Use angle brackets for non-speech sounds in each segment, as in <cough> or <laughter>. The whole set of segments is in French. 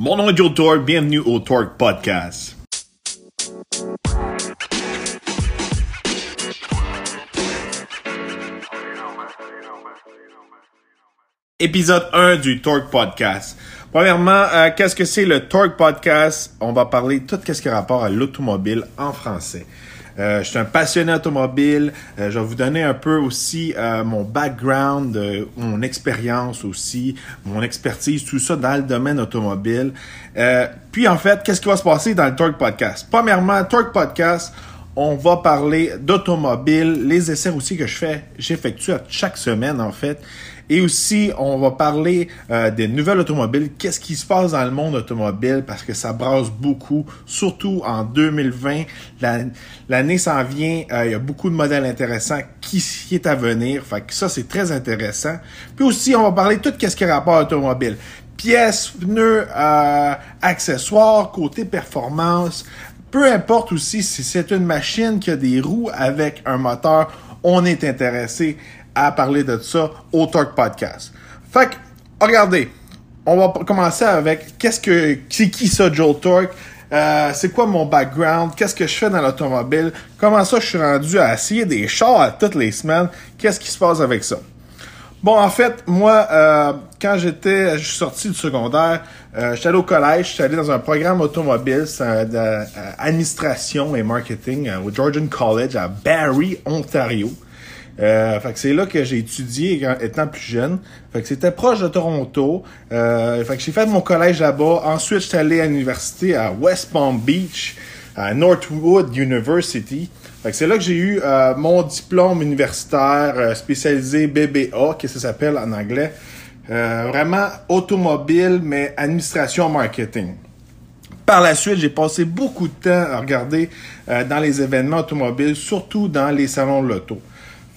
Mon nom est Joe Torque, bienvenue au Torque Podcast. Épisode 1 du Torque Podcast. Premièrement, euh, qu'est-ce que c'est le Torque Podcast? On va parler tout ce qui a rapport à l'automobile en français. Euh, je suis un passionné automobile. Euh, je vais vous donner un peu aussi euh, mon background, mon expérience aussi, mon expertise, tout ça dans le domaine automobile. puis en fait, qu'est-ce qui va se passer dans le Torque Podcast? Premièrement, Torque Podcast, on va parler d'automobile, les essais aussi que je fais, j'effectue chaque semaine en fait. Et aussi, on va parler euh, des nouvelles automobiles, qu'est-ce qui se passe dans le monde automobile, parce que ça brasse beaucoup, surtout en 2020. L'année s'en vient, euh, il y a beaucoup de modèles intéressants qui, qui est à venir. Fait que ça, c'est très intéressant. Puis aussi, on va parler de tout ce qui est rapport automobile pièces, pneus, euh, accessoires, côté performance. Peu importe aussi si c'est une machine qui a des roues avec un moteur, on est intéressé à parler de ça au Torque Podcast. Fait que, regardez, on va commencer avec qu'est-ce que c'est qui ça Joe Torque? Euh, c'est quoi mon background, qu'est-ce que je fais dans l'automobile, comment ça je suis rendu à essayer des chars toutes les semaines, qu'est-ce qui se passe avec ça? Bon, en fait, moi, euh, quand j'étais, je suis sorti du secondaire, euh, j'étais allé au collège, j'étais allé dans un programme automobile, d'administration et marketing au Georgian College à Barrie, Ontario. Euh, fait que c'est là que j'ai étudié étant plus jeune. Fait que c'était proche de Toronto. Euh, fait que j'ai fait mon collège là-bas. Ensuite, j'étais allé à l'université à West Palm Beach, à Northwood University. Fait que c'est là que j'ai eu euh, mon diplôme universitaire euh, spécialisé BBA, que ça s'appelle en anglais. Euh, vraiment automobile, mais administration marketing. Par la suite, j'ai passé beaucoup de temps à regarder dans les événements automobiles, surtout dans les salons de l'auto.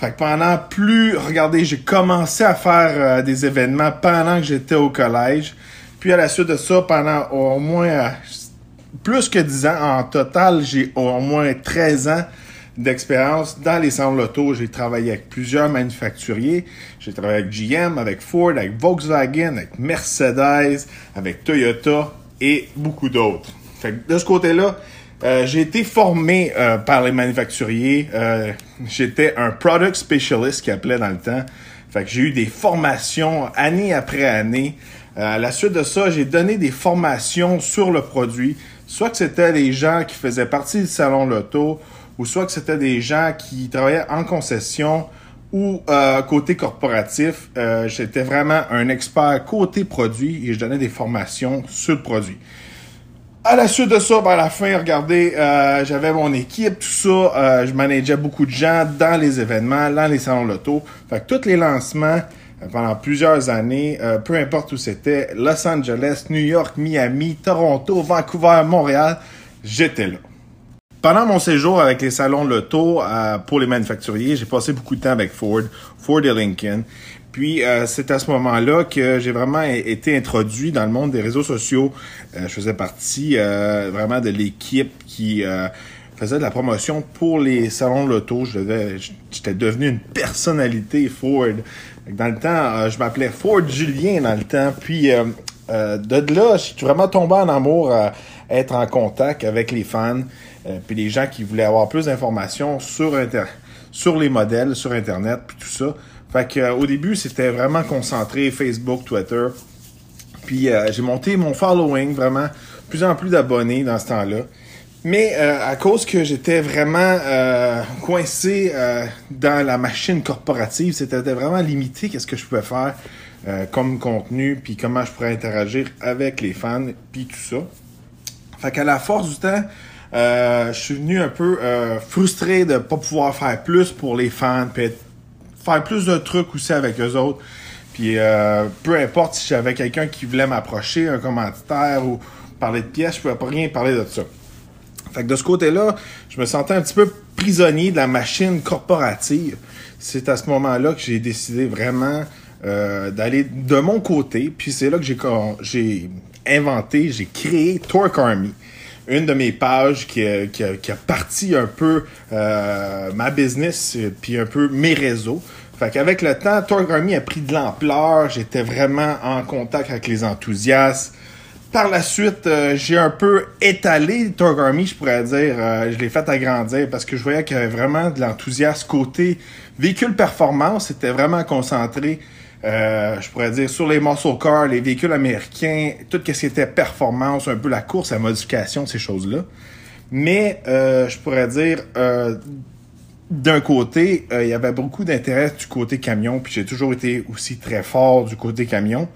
Fait que pendant plus, regardez, j'ai commencé à faire euh, des événements pendant que j'étais au collège. Puis à la suite de ça, pendant au moins euh, plus que 10 ans, en total, j'ai au moins 13 ans d'expérience dans les salons l'auto. J'ai travaillé avec plusieurs manufacturiers. J'ai travaillé avec GM, avec Ford, avec Volkswagen, avec Mercedes, avec Toyota et beaucoup d'autres. Fait que de ce côté-là, euh, j'ai été formé euh, par les manufacturiers. Euh, j'étais un product specialist qui appelait dans le temps. Fait que j'ai eu des formations année après année. à la suite de ça, j'ai donné des formations sur le produit. Soit que c'était des gens qui faisaient partie du salon Loto, ou soit que c'était des gens qui travaillaient en concession ou côté corporatif. J'étais vraiment un expert côté produit et je donnais des formations sur le produit. À la suite de ça, ben, à la fin, regardez, euh, j'avais mon équipe, tout ça. Euh, je manageais beaucoup de gens dans les événements, dans les salons loto. Fait que tous les lancements euh, pendant plusieurs années, peu importe où c'était, Los Angeles, New York, Miami, Toronto, Vancouver, Montréal, j'étais là. Pendant mon séjour avec les salons loto pour les manufacturiers, j'ai passé beaucoup de temps avec Ford, Ford et Lincoln. Puis euh, c'est à ce moment-là que j'ai vraiment été introduit dans le monde des réseaux sociaux. Euh, je faisais partie euh, vraiment de l'équipe qui faisait de la promotion pour les salons de l'auto. J'étais devenu une personnalité Ford. Dans le temps, je m'appelais Ford Julien dans le temps. Puis de là, je suis vraiment tombé en amour à être en contact avec les fans, puis les gens qui voulaient avoir plus d'informations sur sur les modèles, sur Internet, puis tout ça. Fait que, euh, au début, c'était vraiment concentré Facebook, Twitter. Puis euh, j'ai monté mon following, vraiment, plus en plus d'abonnés dans ce temps-là. Mais euh, à cause que j'étais vraiment coincé dans la machine corporative, c'était vraiment limité qu'est-ce que je pouvais faire comme contenu, puis comment je pourrais interagir avec les fans, puis tout ça. Fait qu'à la force du temps, je suis venu un peu frustré de pas pouvoir faire plus pour les fans, puis être faire plus de trucs aussi avec eux autres. Puis euh, peu importe si j'avais quelqu'un qui voulait m'approcher, un commentaire ou parler de pièces, je pouvais pas rien parler de ça. Fait que de ce côté-là, je me sentais un petit peu prisonnier de la machine corporative. C'est à ce moment-là que j'ai décidé vraiment euh, d'aller de mon côté. Puis c'est là que j'ai inventé, j'ai créé Torque Army une de mes pages qui a, qui a, parti un peu euh, ma business puis un peu mes réseaux. Fait qu'avec le temps, Torque Army a pris de l'ampleur. J'étais vraiment en contact avec les enthousiastes. par la suite, euh, j'ai un peu étalé Torque Army, je pourrais dire. Euh, je l'ai fait agrandir parce que je voyais qu'il y avait vraiment de l'enthousiasme côté véhicule performance. C'était vraiment concentré, euh, je pourrais dire, sur les muscle cars, les véhicules américains, tout ce qui était performance, un peu la course, la modification, ces choses-là. Mais je pourrais dire, d'un côté, il y avait beaucoup d'intérêt du côté camion, puis j'ai toujours été aussi très fort du côté camion.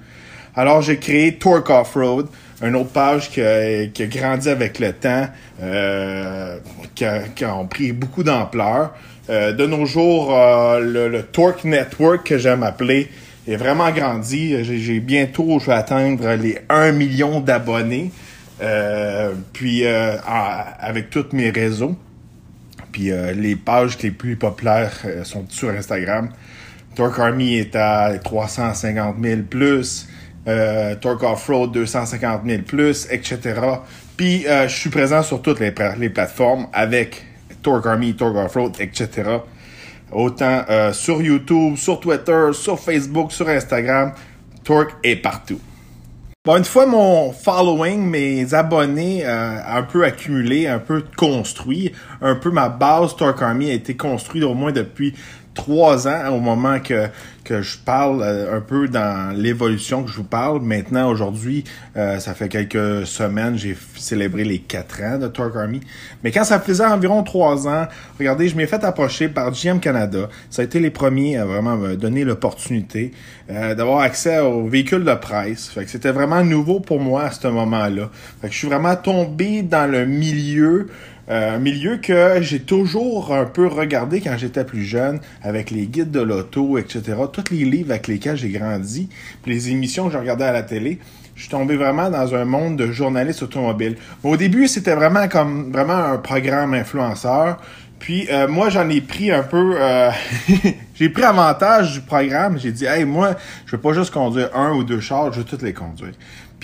Alors j'ai créé Torque Off-Road, une autre page qui a, qui grandi avec le temps, euh, qui, a, qui, a, pris beaucoup d'ampleur. Euh, de nos jours, euh, le, le, Torque Network que j'aime appeler est vraiment grandi. J'ai bientôt, je vais atteindre les 1 million d'abonnés. Euh, puis euh, avec tous mes réseaux. Puis les pages les plus populaires sont sur Instagram. Torque Army est à 350 000 plus euh, Torque Off-Road 250 000 plus, etc. Puis euh, je suis présent sur toutes les, les, plateformes avec Torque Army, Torque Off-Road, etc. Autant euh, sur YouTube, sur Twitter, sur Facebook, sur Instagram, Torque est partout. Bon, une fois mon following, mes abonnés euh, un peu accumulé, un peu construit, un peu ma base Torque Army a été construite au moins depuis trois ans au moment que, que je parle euh, un peu dans l'évolution que je vous parle. Maintenant, aujourd'hui, euh, ça fait quelques semaines, j'ai célébré les quatre ans de Torque Army. Mais quand ça faisait environ trois ans, regardez, je m'ai fait approcher par GM Canada. Ça a été les premiers à vraiment me donner l'opportunité euh, d'avoir accès aux véhicules de presse. Fait que c'était vraiment nouveau pour moi à ce moment-là. Fait que je suis vraiment tombé dans le milieu euh, un milieu que j'ai toujours un peu regardé quand j'étais plus jeune, avec les guides de l'auto, etc. Tous les livres avec lesquels j'ai grandi, les émissions que je regardais à la télé. Je suis tombé vraiment dans un monde de journalistes automobiles. au début, c'était vraiment comme vraiment un programme influenceur. Puis euh, moi, j'en ai pris un peu... Euh, <laughs> j'ai pris avantage du programme. J'ai dit, hey, moi, je veux pas juste conduire un ou deux chars, je veux toutes les conduire.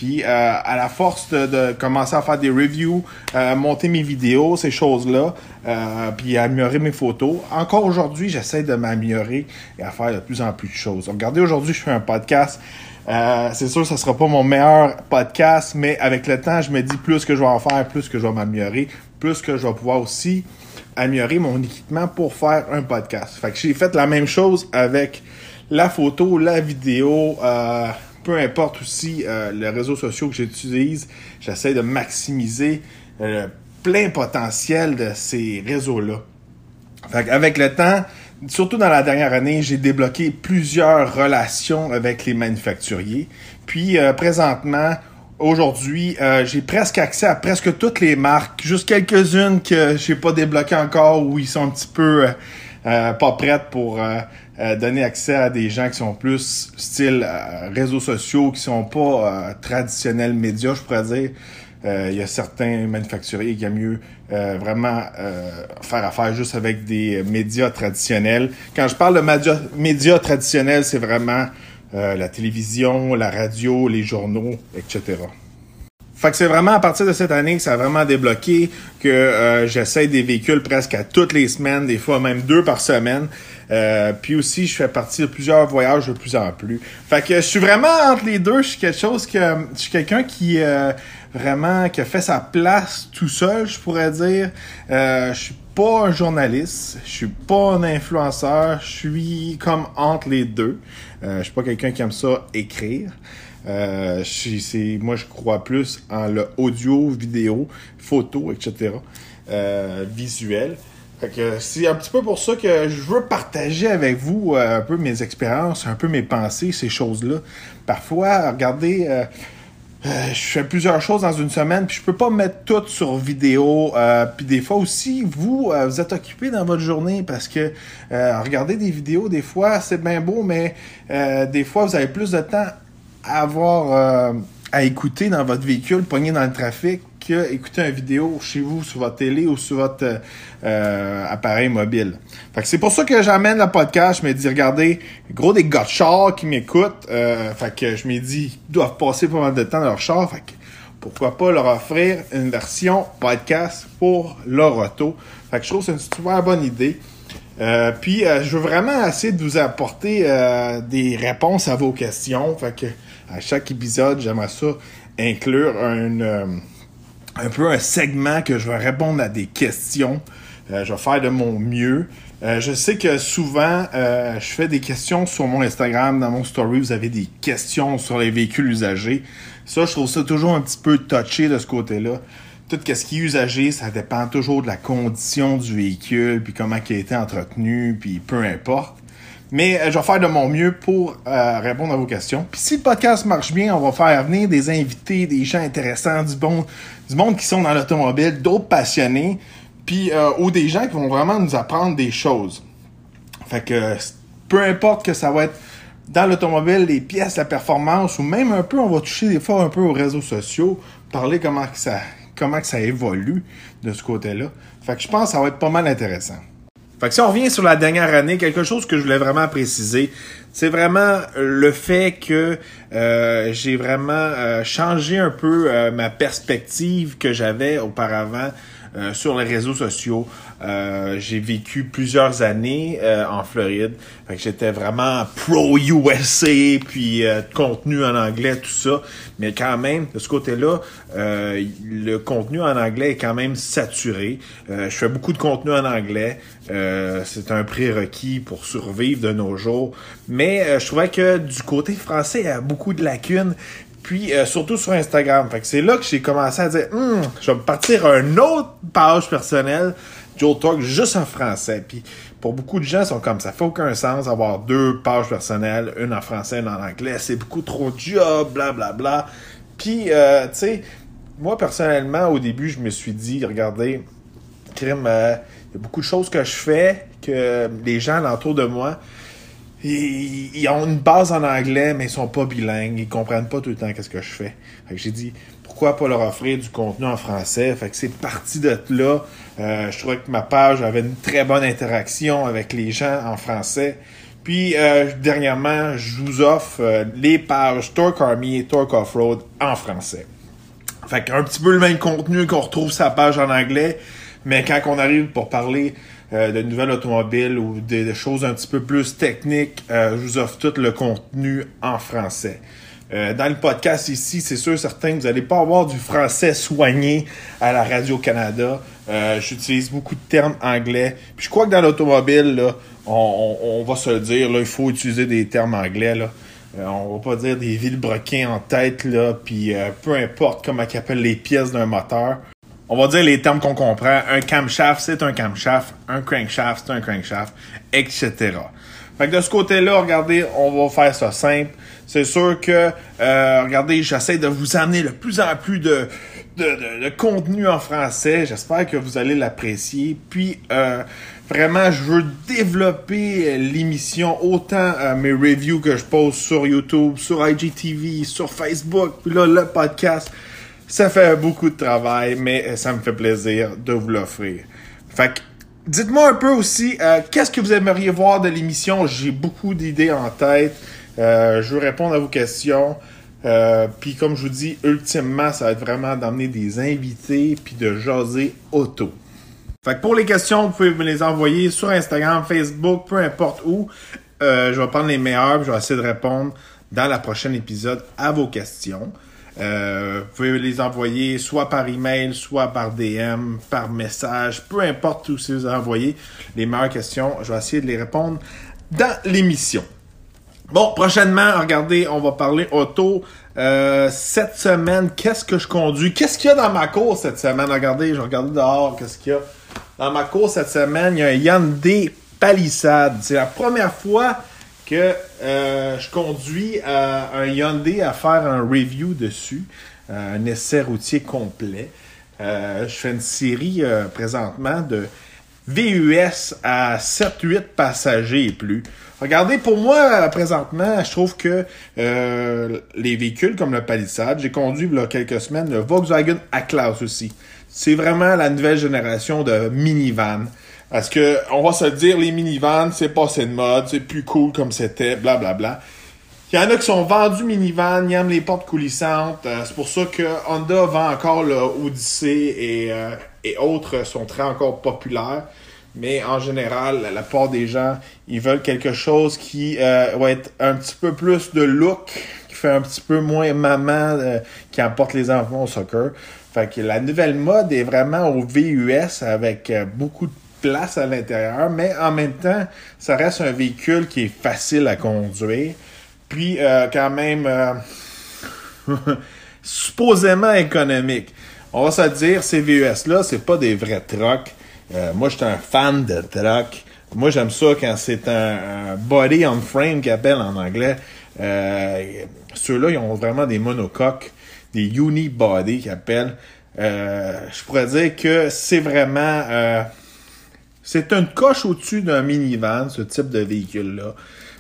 Puis euh, à la force de, commencer à faire des reviews, euh, monter mes vidéos, ces choses-là, euh, puis améliorer mes photos. Encore aujourd'hui, j'essaie de m'améliorer et à faire de plus en plus de choses. Regardez, aujourd'hui, je fais un podcast. c'est sûr, ce sera pas mon meilleur podcast, mais avec le temps, je me dis plus que je vais en faire, plus que je vais m'améliorer, plus que je vais pouvoir aussi améliorer mon équipement pour faire un podcast. Fait que j'ai fait la même chose avec la photo, la vidéo, euh, peu importe aussi euh, les réseaux sociaux que j'utilise, j'essaie de maximiser euh, le plein potentiel de ces réseaux-là. Avec le temps, surtout dans la dernière année, j'ai débloqué plusieurs relations avec les manufacturiers. Puis euh, présentement, aujourd'hui, j'ai presque accès à presque toutes les marques, juste quelques-unes que j'ai pas débloquées encore ou ils sont un petit peu pas prêtes pour euh, donner accès à des gens qui sont plus style euh, réseaux sociaux, qui sont pas euh, traditionnels médias, je pourrais dire. Il y a certains manufacturiers qui aiment mieux vraiment faire affaire juste avec des médias traditionnels. Quand je parle de médias traditionnels, c'est vraiment la télévision, la radio, les journaux, etc. Fait que c'est vraiment à partir de cette année que ça a vraiment débloqué, que euh, j'essaie des véhicules presque à toutes les semaines, des fois même deux par semaine. Euh, puis aussi, je fais partie de plusieurs voyages de plus en plus. Fait que je suis vraiment entre les deux. Je suis quelque chose que je suis quelqu'un qui euh, vraiment qui a fait sa place tout seul, je pourrais dire. Euh, je suis pas un journaliste, je suis pas un influenceur, je suis comme entre les deux. Euh, je suis pas quelqu'un qui aime ça écrire. Euh, c'est, moi, je crois plus en le audio, vidéo, photo, etc. Euh, visuel. c'est un petit peu pour ça que je veux partager avec vous euh, un peu mes expériences, un peu mes pensées, ces choses-là. Parfois, regardez, euh, je fais plusieurs choses dans une semaine, puis je peux pas mettre tout sur vidéo. puis des fois aussi, vous, vous êtes occupé dans votre journée parce que regarder des vidéos, des fois, c'est bien beau, mais des fois, vous avez plus de temps avoir euh, à écouter dans votre véhicule, pogné dans le trafic, que écouter une vidéo chez vous, sur votre télé ou sur votre euh, appareil mobile. Fait que c'est pour ça que j'amène le podcast. Je me dis, regardez, gros des gars de char qui m'écoutent. Euh, fait que je me dis, ils doivent passer pas mal de temps dans leur char. Fait que pourquoi pas leur offrir une version podcast pour leur auto. Fait que je trouve que c'est une super bonne idée. Euh, puis, euh, je veux vraiment essayer de vous apporter euh, des réponses à vos questions. Fait que à chaque épisode, j'aimerais ça inclure un, un peu un segment que je vais répondre à des questions. Je vais faire de mon mieux. je sais que souvent, je fais des questions sur mon Instagram, dans mon story, vous avez des questions sur les véhicules usagés. Ça, je trouve ça toujours un petit peu touché de ce côté-là tout ce qui est usagé, ça dépend toujours de la condition du véhicule, puis comment il a été entretenu, puis peu importe. Mais euh, je vais faire de mon mieux pour euh, répondre à vos questions. Puis si le podcast marche bien, on va faire venir des invités, des gens intéressants, du du monde qui sont dans l'automobile, d'autres passionnés, puis euh, ou des gens qui vont vraiment nous apprendre des choses. Fait que peu importe que ça va être dans l'automobile, les pièces, la performance, ou même un peu, on va toucher des fois un peu aux réseaux sociaux, parler comment ça, comment que ça évolue de ce côté-là. Fait que je pense que ça va être pas mal intéressant. Fait que si on revient sur la dernière année, quelque chose que je voulais vraiment préciser, c'est vraiment le fait que euh, j'ai vraiment euh, changé un peu euh, ma perspective que j'avais auparavant sur les réseaux sociaux. Euh, j'ai vécu plusieurs années euh, en Floride. Fait que j'étais vraiment pro USA, puis euh, contenu en anglais, tout ça. Mais quand même, de ce côté-là, le contenu en anglais est quand même saturé. je fais beaucoup de contenu en anglais. c'est un prérequis pour survivre de nos jours. Mais je trouvais que du côté français, il y a beaucoup de lacunes. Puis surtout sur Instagram. Fait que c'est là que j'ai commencé à dire hum, je vais partir à une autre page personnelle Joe Talk juste en français. Puis pour beaucoup de gens, ils sont comme ça. fait aucun sens d'avoir deux pages personnelles, une en français, une en anglais. C'est beaucoup trop de job, blablabla. Bla, bla. Puis, euh, tu sais, moi personnellement, au début, je me suis dit, regardez, crime, euh, il y a beaucoup de choses que je fais que les gens autour de moi, ils, ont une base en anglais, mais ils sont pas bilingues. Ils comprennent pas tout le temps qu'est-ce que je fais. Fait que j'ai dit, pourquoi pas leur offrir du contenu en français? Fait que c'est parti de là. Euh, je trouvais que ma page avait une très bonne interaction avec les gens en français. Puis, euh, dernièrement, je vous offre euh, les pages Torque Army et Torque Offroad en français. Fait qu'un petit peu le même contenu qu'on retrouve sa page en anglais, mais quand on arrive pour parler de nouvelles automobiles ou de, choses un petit peu plus techniques, je vous offre tout le contenu en français. Euh, dans le podcast ici, c'est sûr certain vous n'allez pas avoir du français soigné à la Radio-Canada. Euh, j'utilise beaucoup de termes anglais. Puis je crois que dans l'automobile, là, on, va se dire, là, il faut utiliser des termes anglais. Là. Euh, on va pas dire des vilebrequins en tête, là, puis peu importe comment ils appellent les pièces d'un moteur. On va dire les termes qu'on comprend. Un camshaft, c'est un camshaft. Un crankshaft, c'est un crankshaft, etc. Fait que de ce côté-là, regardez, on va faire ça simple. C'est sûr que, euh, regardez, j'essaie de vous amener de plus en plus de, de, contenu en français. J'espère que vous allez l'apprécier. Puis, euh, vraiment, je veux développer l'émission, autant euh, mes reviews que je pose sur YouTube, sur IGTV, sur Facebook, puis là, le podcast. Ça fait beaucoup de travail, mais ça me fait plaisir de vous l'offrir. Fait que, dites-moi un peu aussi, qu'est-ce que vous aimeriez voir de l'émission? J'ai beaucoup d'idées en tête. Euh, je veux répondre à vos questions. Euh, puis comme je vous dis, ultimement, ça va être vraiment d'amener des invités puis de jaser auto. Fait que pour les questions, vous pouvez me les envoyer sur Instagram, Facebook, peu importe où. Euh, je vais prendre les meilleurs je vais essayer de répondre dans la prochaine épisode à vos questions. vous pouvez les envoyer soit par email, soit par DM, par message, peu importe où si vous envoyez les meilleures questions, je vais essayer de les répondre dans l'émission. Bon, prochainement, regardez, on va parler auto. Euh, cette semaine, qu'est-ce que je conduis? Qu'est-ce qu'il y a dans ma course cette semaine? Regardez, je regarde dehors, qu'est-ce qu'il y a? Dans ma course cette semaine, il y a un Hyundai Palisade. C'est la première fois que euh, je conduis euh, un Hyundai à faire un review dessus, un essai routier complet. je fais une série présentement de VUS à 7-8 passagers et plus. Regardez, pour moi, présentement, je trouve que euh, les véhicules comme le Palisade, j'ai conduit il y a quelques semaines le Volkswagen A-Class aussi. C'est vraiment la nouvelle génération de minivan. Parce que, on va se dire, les minivans, c'est passé de mode, c'est plus cool comme c'était, blablabla. Bla, bla. Il y en a qui sont vendus minivan, ils aiment les portes coulissantes. Euh, c'est pour ça que Honda vend encore le Odyssey et, euh, et autres sont très encore populaires. Mais en général, la, plupart des gens, ils veulent quelque chose qui euh, va être un petit peu plus de look, qui fait un petit peu moins maman euh, qui emporte les enfants au soccer. Fait que la nouvelle mode est vraiment au VUS avec euh, beaucoup de place à l'intérieur, mais en même temps, ça reste un véhicule qui est facile à conduire. Puis euh, quand même <laughs> supposément économique. On va se dire, ces VUS-là, c'est pas des vrais trucks. Moi, je suis un fan de trucks. Moi, j'aime ça quand c'est un, body on frame qu'appelle en anglais. Euh, Ceux-là, ils ont vraiment des monocoques, des unibody qu'ils appellent. Euh, je pourrais dire que c'est vraiment... Euh, c'est une coche au-dessus d'un minivan, ce type de véhicule-là.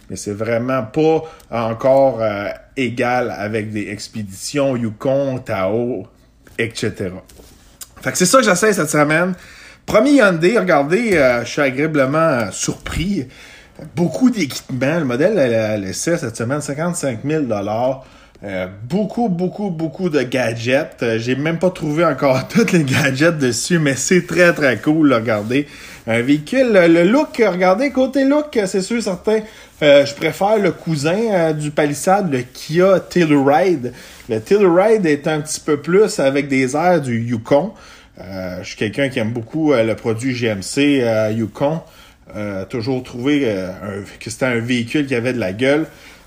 Mais c'est vraiment pas encore euh, égal avec des expéditions Yukon, Tao, etc. Fait que c'est ça que j'essaie cette semaine. Premier Hyundai, regardez, euh, je suis agréablement euh, surpris. Beaucoup d'équipements. Le modèle a laissé cette semaine 55 000 euh, beaucoup, beaucoup, beaucoup de gadgets. J'ai même pas trouvé encore <laughs> tous les gadgets dessus, mais c'est très, très cool, regardez. Un véhicule, le look, regardez, côté look, c'est sûr, certain. je préfère le cousin du Palisade, le Kia Telluride. Le Telluride est un petit peu plus avec des airs du Yukon. Euh, je suis quelqu'un qui aime beaucoup euh, le produit GMC euh, Yukon. toujours trouvé que c'était un véhicule qui avait de la gueule.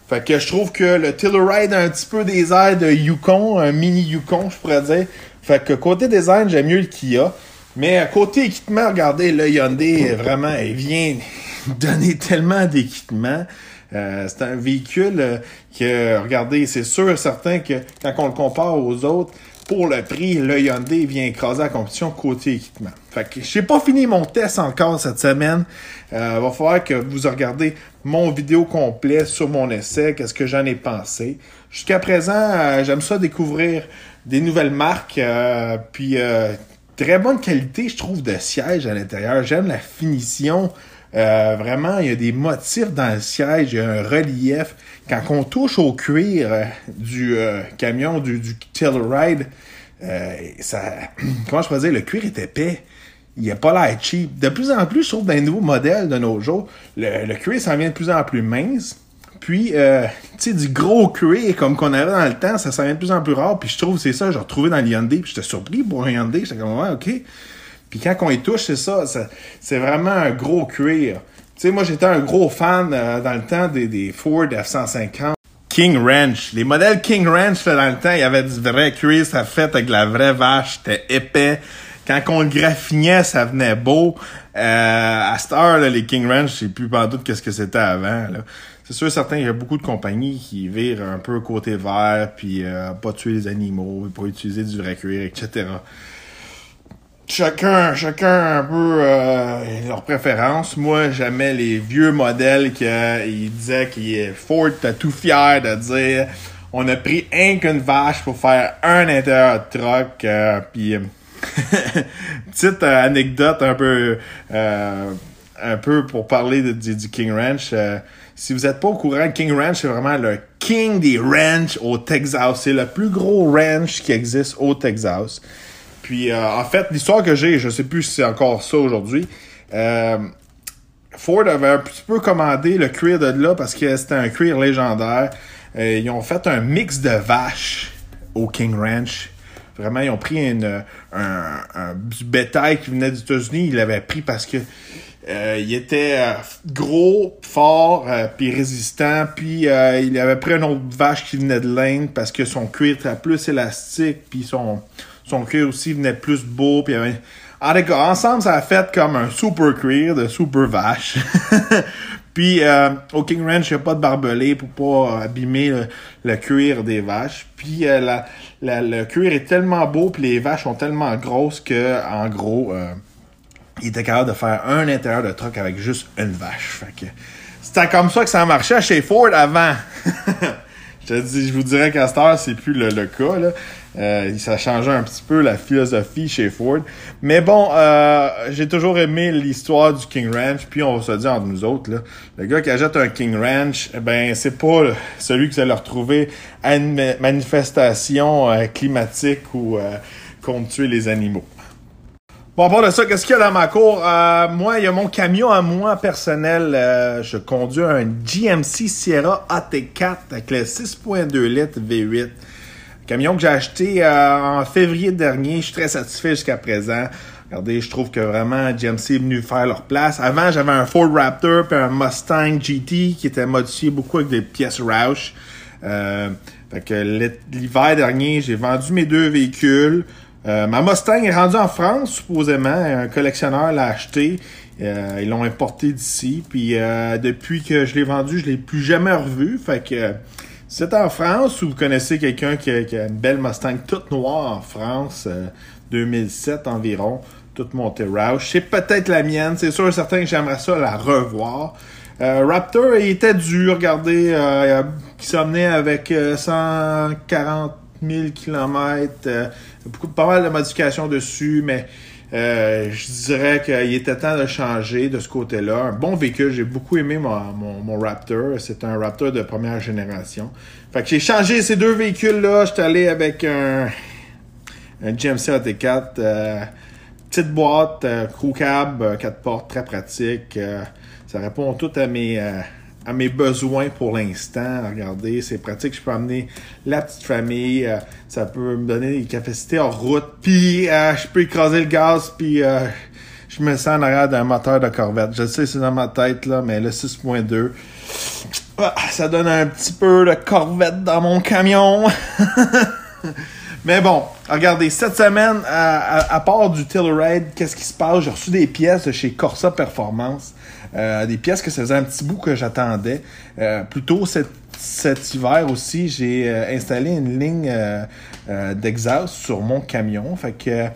Fait que je trouve que le Telluride a un petit peu des airs de Yukon, un mini Yukon, je pourrais dire. Fait que côté design, j'aime mieux le Kia. Mais côté équipement, regardez, le Hyundai, vraiment, il vient <laughs> donner tellement d'équipements. c'est un véhicule que, regardez, c'est sûr certain que quand on le compare aux autres, pour le prix, le Hyundai vient écraser la compétition côté équipement. Fait que j'ai pas fini mon test encore cette semaine. Euh, va falloir que vous regardez mon vidéo complet sur mon essai, qu'est-ce que j'en ai pensé. Jusqu'à présent, euh, j'aime ça découvrir des nouvelles marques, euh, puis euh, très bonne qualité, je trouve, de siège à l'intérieur. J'aime la finition. Euh, vraiment, il y a des motifs dans le siège, il y a un relief. Quand on touche au cuir euh, du euh, camion, du, du Telluride, ça, <clears throat> comment je pourrais dire, le cuir est épais. Il a pas l'air cheap. De plus en plus, je trouve dans les nouveaux modèles de nos jours, le, le cuir s'en vient de plus en plus mince. Puis, tu sais, du gros cuir comme qu'on avait dans le temps, ça s'en vient de plus en plus rare. Puis je trouve, c'est ça, j'ai retrouvé dans le. Puis j'étais surpris pour un Hyundai. J'étais comme, ouais, ok. Puis quand on y touche, c'est ça, c'est vraiment un gros cuir. Tu sais, moi, j'étais un gros fan euh, dans le temps des, des Ford F-150. King Ranch. Les modèles King Ranch, là, dans le temps, il y avait du vrai cuir, ça fait avec la vraie vache, c'était épais. Quand on le graffinait, ça venait beau. Euh, à cette heure, là, les King Ranch, je plus pas doute qu'est-ce que c'était avant. C'est sûr, certain, il y a beaucoup de compagnies qui virent un peu côté vert, puis euh, pas tuer les animaux, pas utiliser du vrai cuir, etc chacun, chacun un peu euh, leur préférence. Moi, j'aimais les vieux modèles qui euh, disaient qu'il Ford était tout fier de dire on a pris un qu'une vache pour faire un intérieur de truck. Euh, puis <laughs> petite anecdote un peu un peu pour parler de, du, King Ranch. si vous n'êtes pas au courant, King Ranch c'est vraiment le king des ranch au Texas. C'est le plus gros ranch qui existe au Texas. Puis, euh, en fait, l'histoire que j'ai, je sais plus si c'est encore ça aujourd'hui. Euh, Ford avait un petit peu commandé le cuir de là parce que c'était un cuir légendaire. Euh, ils ont fait un mix de vaches au King Ranch. Vraiment, ils ont pris une, un, du bétail qui venait des États-Unis. Ils l'avaient pris parce que il était gros, fort, puis résistant. Puis il avait pris une autre vache qui venait de l'Inde parce que son cuir était plus élastique, puis son son cuir aussi venait plus beau. Puis En tout cas, ensemble, ça a fait comme un super cuir de super vache. <laughs> puis euh, au King Ranch, il n'y a pas de barbelé pour pas abîmer le, cuir des vaches. Puis euh, le cuir est tellement beau, puis les vaches sont tellement grosses que, en gros, euh, il était capable de faire un intérieur de truck avec juste une vache. Fait que c'était comme ça que ça marchait chez Ford avant. <laughs> je, vous dirais qu'à cette heure, c'est plus le, le cas. Là. Euh, ça changé un petit peu la philosophie chez Ford. Mais bon, euh, j'ai toujours aimé l'histoire du King Ranch. Puis on va se dire entre nous autres, là, le gars qui achète un King Ranch, eh ben c'est pas celui que vous allez retrouver à une manifestation euh, climatique ou contre tuer les animaux. Bon, à part de ça, qu'est-ce qu'il y a dans ma cour? Euh, moi, il y a mon camion à moi personnel. Euh, je conduis un GMC Sierra AT4 avec le 6.2 litres V8. Camion que j'ai acheté euh, en février dernier. Je suis très satisfait jusqu'à présent. Regardez, je trouve que vraiment GMC est venu faire leur place. Avant, j'avais un Ford Raptor puis un Mustang GT qui était modifié beaucoup avec des pièces Roush. Euh, fait que l'hiver dernier, j'ai vendu mes deux véhicules. Euh, ma Mustang est rendue en France, supposément. Un collectionneur l'a acheté. Euh, ils l'ont importé d'ici. Puis euh, depuis que je l'ai vendu, je l'ai plus jamais revu. Fait que si c'est en France ou vous connaissez quelqu'un qui, a une belle Mustang toute noire en France, 2007 environ, toute montée rouge, c'est peut-être la mienne. C'est sûr certain que j'aimerais ça la revoir. Raptor, il était dur, regardez, euh, qui s'emmenait avec 140 000 km beaucoup, pas mal de modifications dessus, mais euh, je dirais qu'il était temps de changer de ce côté-là. Un bon véhicule, j'ai beaucoup aimé mon, mon, Raptor. C'est un Raptor de première génération. Fait que j'ai changé ces deux véhicules-là. J'étais allé avec un, un GMC AT4. Euh, petite boîte, euh, crew cab, quatre portes, très pratique. ça répond tout à mes à mes besoins pour l'instant. Regardez, c'est pratique. Je peux amener la petite famille. Euh, ça peut me donner des capacités en route. Puis euh, je peux écraser le gaz. Puis euh, je me sens en arrière d'un moteur de Corvette. Je sais, c'est dans ma tête, là, mais le 6.2. Ah, ça donne un petit peu de Corvette dans mon camion. <laughs> mais bon, regardez, cette semaine, à, part du Telluride, qu'est-ce qui se passe? J'ai reçu des pièces de chez Corsa Performance. Euh, des pièces que ça faisait un petit bout que j'attendais. Euh, plutôt cet, cet hiver aussi, j'ai euh, installé une ligne d'exhaust sur mon camion. Fait que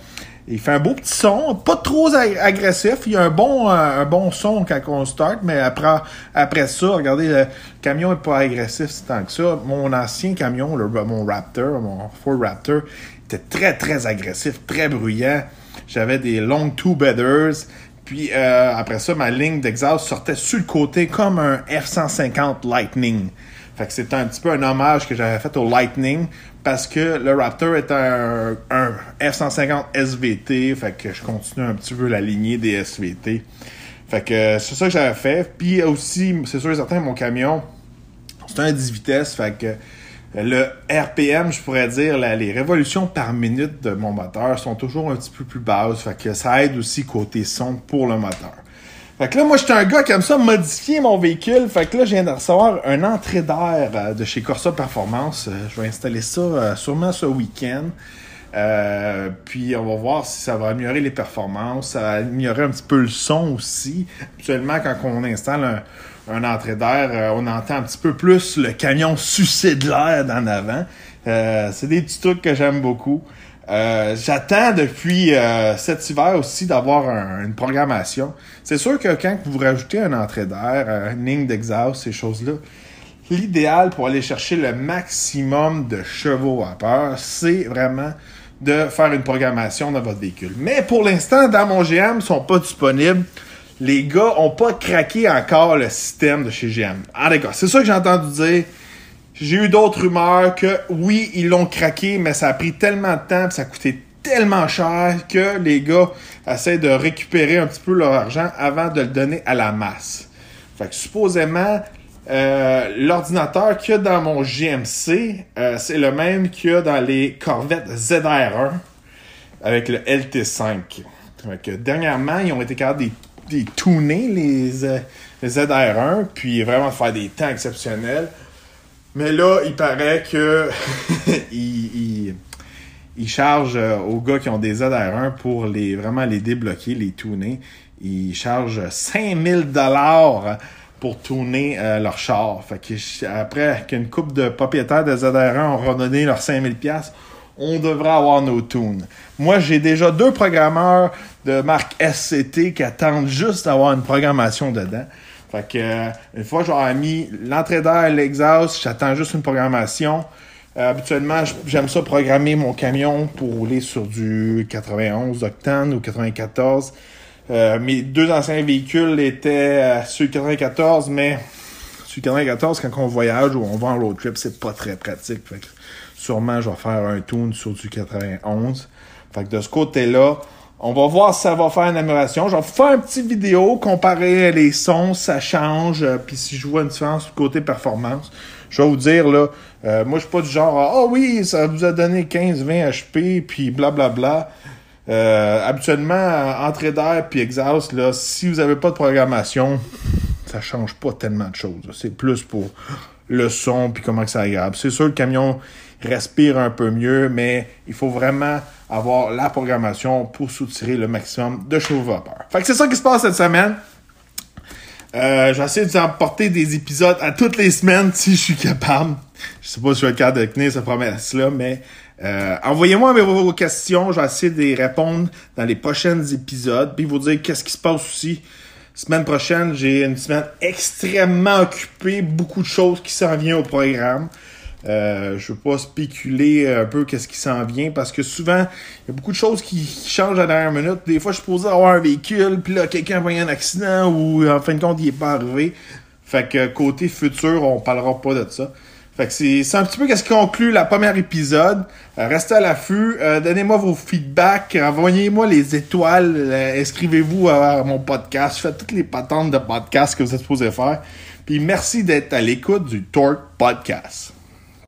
il fait un beau petit son, pas trop agressif. Il y a un bon, un bon son quand on start, mais après, après ça, regardez, le camion est pas agressif tant que ça. Mon ancien camion, le, mon Raptor, mon Ford Raptor, était très, très agressif, très bruyant. J'avais des long two-bedders. Puis euh, après ça, ma ligne d'exhaust sortait sur le côté comme un F-150 Lightning. Fait que c'était un petit peu un hommage que j'avais fait au Lightning parce que le Raptor est un, F-150 SVT. Fait que je continue un petit peu la lignée des SVT. Fait que c'est ça que j'avais fait. Puis aussi, c'est sûr et certain, mon camion, c'est un 10 vitesses. Fait que le RPM, je pourrais dire, les révolutions par minute de mon moteur sont toujours un petit peu plus basses. Fait que ça aide aussi côté son pour le moteur. Fait que là, moi, j'étais un gars qui aime ça modifier mon véhicule. Fait que là, je viens de recevoir un entrée d'air euh, de chez Corsa Performance. Euh, je vais installer ça euh, sûrement ce week-end. puis on va voir si ça va améliorer les performances, ça va améliorer un petit peu le son aussi. Actuellement, quand on installe un, un entrée d'air, euh, on entend un petit peu plus le camion sucer de l'air d'en avant. Euh, c'est des petits trucs que j'aime beaucoup. Euh, j'attends depuis cet hiver aussi d'avoir une programmation. C'est sûr que quand vous rajoutez un entrée d'air, une ligne d'exhaust, ces choses-là, l'idéal pour aller chercher le maximum de chevaux à peur, c'est vraiment de faire une programmation dans votre véhicule. Mais pour l'instant, dans mon GM, ils sont pas disponibles les gars ont pas craqué encore le système de chez GM. Ah d'accord, c'est ça que j'ai entendu dire. J'ai eu d'autres rumeurs que oui, ils l'ont craqué, mais ça a pris tellement de temps, ça a coûté tellement cher que les gars essaient de récupérer un petit peu leur argent avant de le donner à la masse. Fait que supposément, euh, l'ordinateur qu'il dans mon GMC, euh, c'est le même qu'il y a dans les Corvettes ZR1 avec le LT5. Fait dernièrement, ils ont été capables des des tuner les, euh, les ZR1, puis vraiment faire des temps exceptionnels. Mais là, il paraît que <laughs> il, il, euh, aux gars qui ont des ZR1 pour les vraiment les débloquer, les tuner. Ils chargent 5000 dollars pour tourner euh, leur char. Fait que après qu'une coupe de propriétaires de ZR1 ont redonné leurs 5000 pièces, on devrait avoir nos tunes. Moi, j'ai déjà deux programmeurs de marque SCT qui attendent juste d'avoir une programmation dedans. Fait que euh, une fois j'aurai mis l'entrée d'air, l'exhaust, j'attends juste une programmation. Euh, habituellement, j'aime ça programmer mon camion pour rouler sur du 91 octane ou 94. Euh, mes deux anciens véhicules étaient sur le 94, mais sur le 94, quand on voyage ou on va en road trip, c'est pas très pratique. Fait sûrement, je vais faire un tune sur du 91. Fait que de ce côté-là, On va voir si ça va faire une amélioration. Je vais faire une petite vidéo, comparer les sons, ça change. Euh, puis si je vois une différence du côté performance, je vais vous dire, là, euh, moi, je suis pas du genre, ah oh, oui, ça vous a donné 15, 20 HP, puis blablabla. Bla. Euh, habituellement, entrée d'air puis exhaust, là, si vous avez pas de programmation, ça change pas tellement de choses. C'est plus pour le son puis comment que c'est agréable. C'est sûr, le camion respire un peu mieux, mais il faut vraiment avoir la programmation pour soutirer le maximum de chaud vapeur. Fait que c'est ça qui se passe cette semaine. Euh, J'essaie de vous apporter des épisodes à toutes les semaines si je suis capable. Je sais pas si je être capable de tenir cette promesse-là, mais euh, envoyez-moi vos, questions. Je vais essayer de les répondre dans les prochains épisodes. Puis vous dire qu'est-ce qui se passe aussi. Semaine prochaine, j'ai une semaine extrêmement occupée. Beaucoup de choses qui s'en viennent au programme. Euh, je veux pas spéculer un peu qu'est-ce qui s'en vient parce que souvent il y a beaucoup de choses qui changent à la dernière minute. Des fois, je suis supposé avoir un véhicule, puis là quelqu'un a eu un accident ou en fin de compte il est pas arrivé. Fait que côté futur, on parlera pas de ça. Fait que c'est un petit peu qu'est-ce qui conclut la première épisode. Euh, restez à l'affût. Euh, donnez-moi vos feedbacks. Envoyez-moi les étoiles. Euh, inscrivez-vous à, mon podcast. Faites toutes les patentes de podcast que vous êtes supposé faire. Puis merci d'être à l'écoute du Torque Podcast.